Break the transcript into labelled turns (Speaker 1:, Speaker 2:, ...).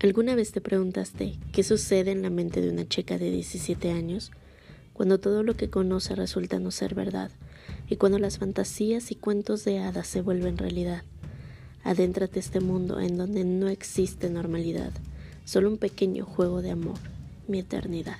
Speaker 1: ¿Alguna vez te preguntaste qué sucede en la mente de una chica de 17 años cuando todo lo que conoce resulta no ser verdad y cuando las fantasías y cuentos de hadas se vuelven realidad? Adéntrate a este mundo en donde no existe normalidad, solo un pequeño juego de amor, mi eternidad.